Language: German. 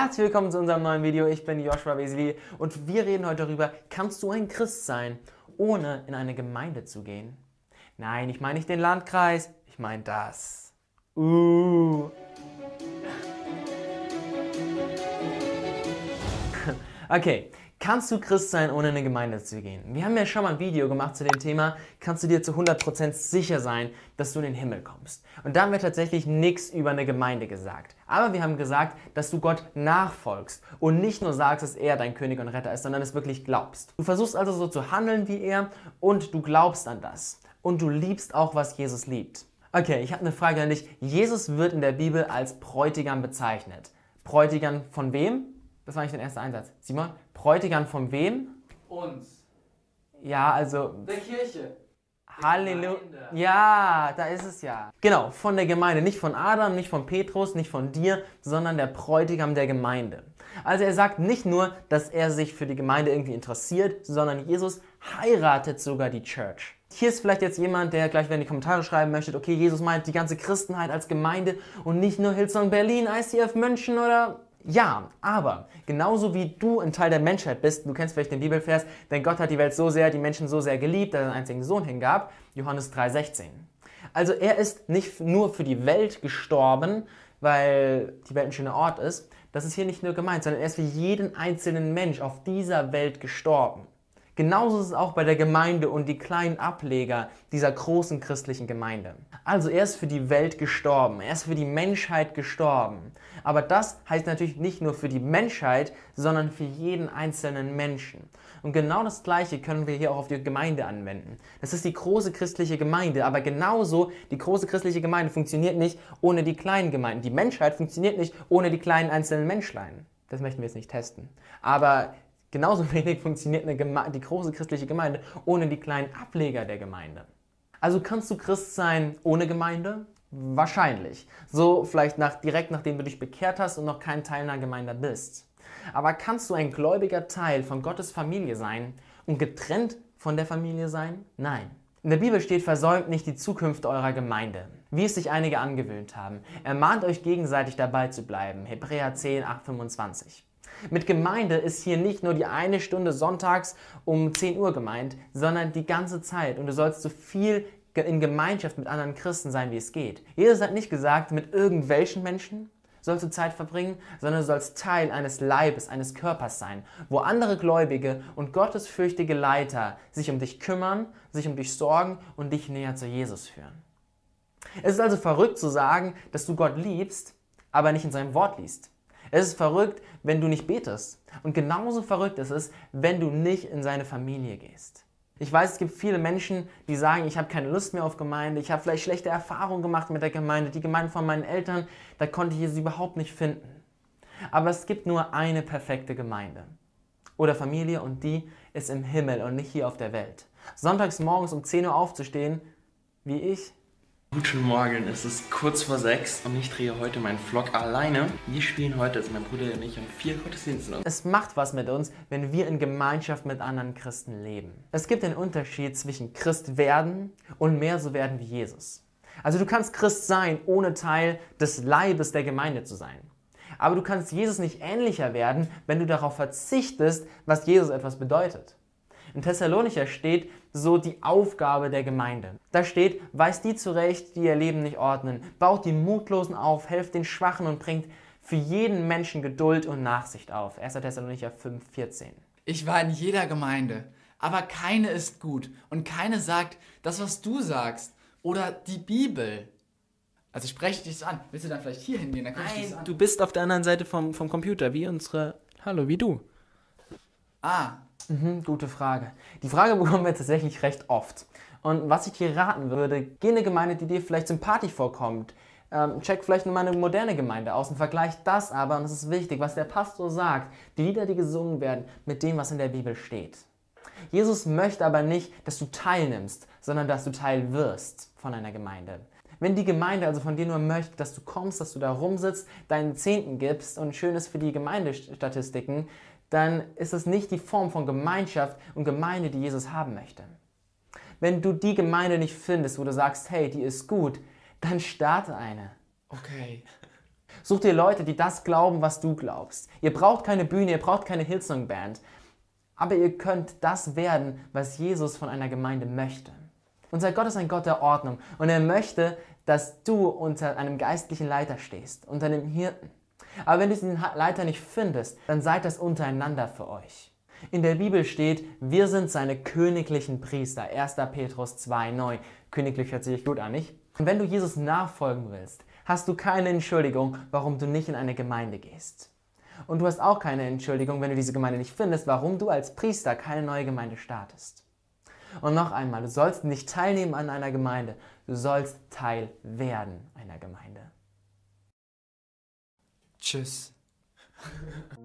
Herzlich willkommen zu unserem neuen Video. Ich bin Joshua Wesley und wir reden heute darüber, kannst du ein Christ sein, ohne in eine Gemeinde zu gehen? Nein, ich meine nicht den Landkreis, ich meine das. Uh. Okay, Kannst du Christ sein, ohne in eine Gemeinde zu gehen? Wir haben ja schon mal ein Video gemacht zu dem Thema, kannst du dir zu 100% sicher sein, dass du in den Himmel kommst? Und da haben wir tatsächlich nichts über eine Gemeinde gesagt. Aber wir haben gesagt, dass du Gott nachfolgst und nicht nur sagst, dass er dein König und Retter ist, sondern es wirklich glaubst. Du versuchst also so zu handeln wie er und du glaubst an das. Und du liebst auch, was Jesus liebt. Okay, ich habe eine Frage an dich. Jesus wird in der Bibel als Bräutigam bezeichnet. Bräutigam von wem? Das war nicht dein erster Einsatz. Simon, Bräutigam von wem? Uns. Ja, also. Der Kirche. Halleluja. Ja, da ist es ja. Genau, von der Gemeinde. Nicht von Adam, nicht von Petrus, nicht von dir, sondern der Bräutigam der Gemeinde. Also er sagt nicht nur, dass er sich für die Gemeinde irgendwie interessiert, sondern Jesus heiratet sogar die Church. Hier ist vielleicht jetzt jemand, der gleich in die Kommentare schreiben möchte, okay, Jesus meint die ganze Christenheit als Gemeinde und nicht nur Hillsong Berlin, ICF München oder ja, aber genauso wie du ein Teil der Menschheit bist, du kennst vielleicht den Bibelvers, denn Gott hat die Welt so sehr, die Menschen so sehr geliebt, dass er einen einzigen Sohn hingab, Johannes 3,16. Also er ist nicht nur für die Welt gestorben, weil die Welt ein schöner Ort ist, das ist hier nicht nur gemeint, sondern er ist für jeden einzelnen Mensch auf dieser Welt gestorben. Genauso ist es auch bei der Gemeinde und die kleinen Ableger dieser großen christlichen Gemeinde. Also er ist für die Welt gestorben, er ist für die Menschheit gestorben. Aber das heißt natürlich nicht nur für die Menschheit, sondern für jeden einzelnen Menschen. Und genau das Gleiche können wir hier auch auf die Gemeinde anwenden. Das ist die große christliche Gemeinde, aber genauso die große christliche Gemeinde funktioniert nicht ohne die kleinen Gemeinden. Die Menschheit funktioniert nicht ohne die kleinen einzelnen Menschlein. Das möchten wir jetzt nicht testen. Aber Genauso wenig funktioniert die große christliche Gemeinde ohne die kleinen Ableger der Gemeinde. Also kannst du Christ sein ohne Gemeinde? Wahrscheinlich. So vielleicht nach, direkt nachdem du dich bekehrt hast und noch kein Teil einer Gemeinde bist. Aber kannst du ein gläubiger Teil von Gottes Familie sein und getrennt von der Familie sein? Nein. In der Bibel steht, versäumt nicht die Zukunft eurer Gemeinde, wie es sich einige angewöhnt haben. Ermahnt euch gegenseitig dabei zu bleiben. Hebräer 10, 8, 25. Mit Gemeinde ist hier nicht nur die eine Stunde sonntags um 10 Uhr gemeint, sondern die ganze Zeit. Und du sollst so viel in Gemeinschaft mit anderen Christen sein, wie es geht. Jesus hat nicht gesagt, mit irgendwelchen Menschen sollst du Zeit verbringen, sondern du sollst Teil eines Leibes, eines Körpers sein, wo andere Gläubige und gottesfürchtige Leiter sich um dich kümmern, sich um dich sorgen und dich näher zu Jesus führen. Es ist also verrückt zu sagen, dass du Gott liebst, aber nicht in seinem Wort liest. Es ist verrückt, wenn du nicht betest. Und genauso verrückt ist es, wenn du nicht in seine Familie gehst. Ich weiß, es gibt viele Menschen, die sagen, ich habe keine Lust mehr auf Gemeinde, ich habe vielleicht schlechte Erfahrungen gemacht mit der Gemeinde, die Gemeinde von meinen Eltern, da konnte ich sie überhaupt nicht finden. Aber es gibt nur eine perfekte Gemeinde oder Familie und die ist im Himmel und nicht hier auf der Welt. Sonntags morgens um 10 Uhr aufzustehen, wie ich, Guten Morgen, es ist kurz vor sechs und ich drehe heute meinen Vlog alleine. Wir spielen heute, also mein Bruder und ich, in vier Gottesdiensten. Es macht was mit uns, wenn wir in Gemeinschaft mit anderen Christen leben. Es gibt einen Unterschied zwischen Christ werden und mehr so werden wie Jesus. Also du kannst Christ sein, ohne Teil des Leibes der Gemeinde zu sein. Aber du kannst Jesus nicht ähnlicher werden, wenn du darauf verzichtest, was Jesus etwas bedeutet. In Thessalonicher steht so die Aufgabe der Gemeinde. Da steht, weist die zurecht, die ihr Leben nicht ordnen, baut die Mutlosen auf, helft den Schwachen und bringt für jeden Menschen Geduld und Nachsicht auf. 1. Thessalonicher 5, 14. Ich war in jeder Gemeinde, aber keine ist gut und keine sagt das, was du sagst oder die Bibel. Also ich spreche dich an. Willst du dann vielleicht hier hingehen? Dann Nein, du bist auf der anderen Seite vom, vom Computer, wie unsere... Hallo, wie du. Ah, Mhm, gute Frage. Die Frage bekommen wir tatsächlich recht oft. Und was ich dir raten würde, geh in eine Gemeinde, die dir vielleicht sympathisch vorkommt. Ähm, check vielleicht mal eine moderne Gemeinde aus und vergleich das aber, und das ist wichtig, was der Pastor sagt, die Lieder, die gesungen werden, mit dem, was in der Bibel steht. Jesus möchte aber nicht, dass du teilnimmst, sondern dass du Teil wirst von einer Gemeinde. Wenn die Gemeinde also von dir nur möchte, dass du kommst, dass du da rumsitzt, deinen Zehnten gibst und schön ist für die Gemeindestatistiken, dann ist es nicht die Form von Gemeinschaft und Gemeinde, die Jesus haben möchte. Wenn du die Gemeinde nicht findest, wo du sagst, hey, die ist gut, dann starte eine. Okay. Such dir Leute, die das glauben, was du glaubst. Ihr braucht keine Bühne, ihr braucht keine Hillsong-Band. Aber ihr könnt das werden, was Jesus von einer Gemeinde möchte. Unser Gott ist ein Gott der Ordnung und er möchte, dass du unter einem geistlichen Leiter stehst, unter einem Hirten. Aber wenn du diesen Leiter nicht findest, dann seid das untereinander für euch. In der Bibel steht, wir sind seine königlichen Priester. 1. Petrus 2,9. Königlich hört sich gut an, nicht? Und wenn du Jesus nachfolgen willst, hast du keine Entschuldigung, warum du nicht in eine Gemeinde gehst. Und du hast auch keine Entschuldigung, wenn du diese Gemeinde nicht findest, warum du als Priester keine neue Gemeinde startest. Und noch einmal, du sollst nicht teilnehmen an einer Gemeinde, du sollst Teil werden einer Gemeinde. Tschüss.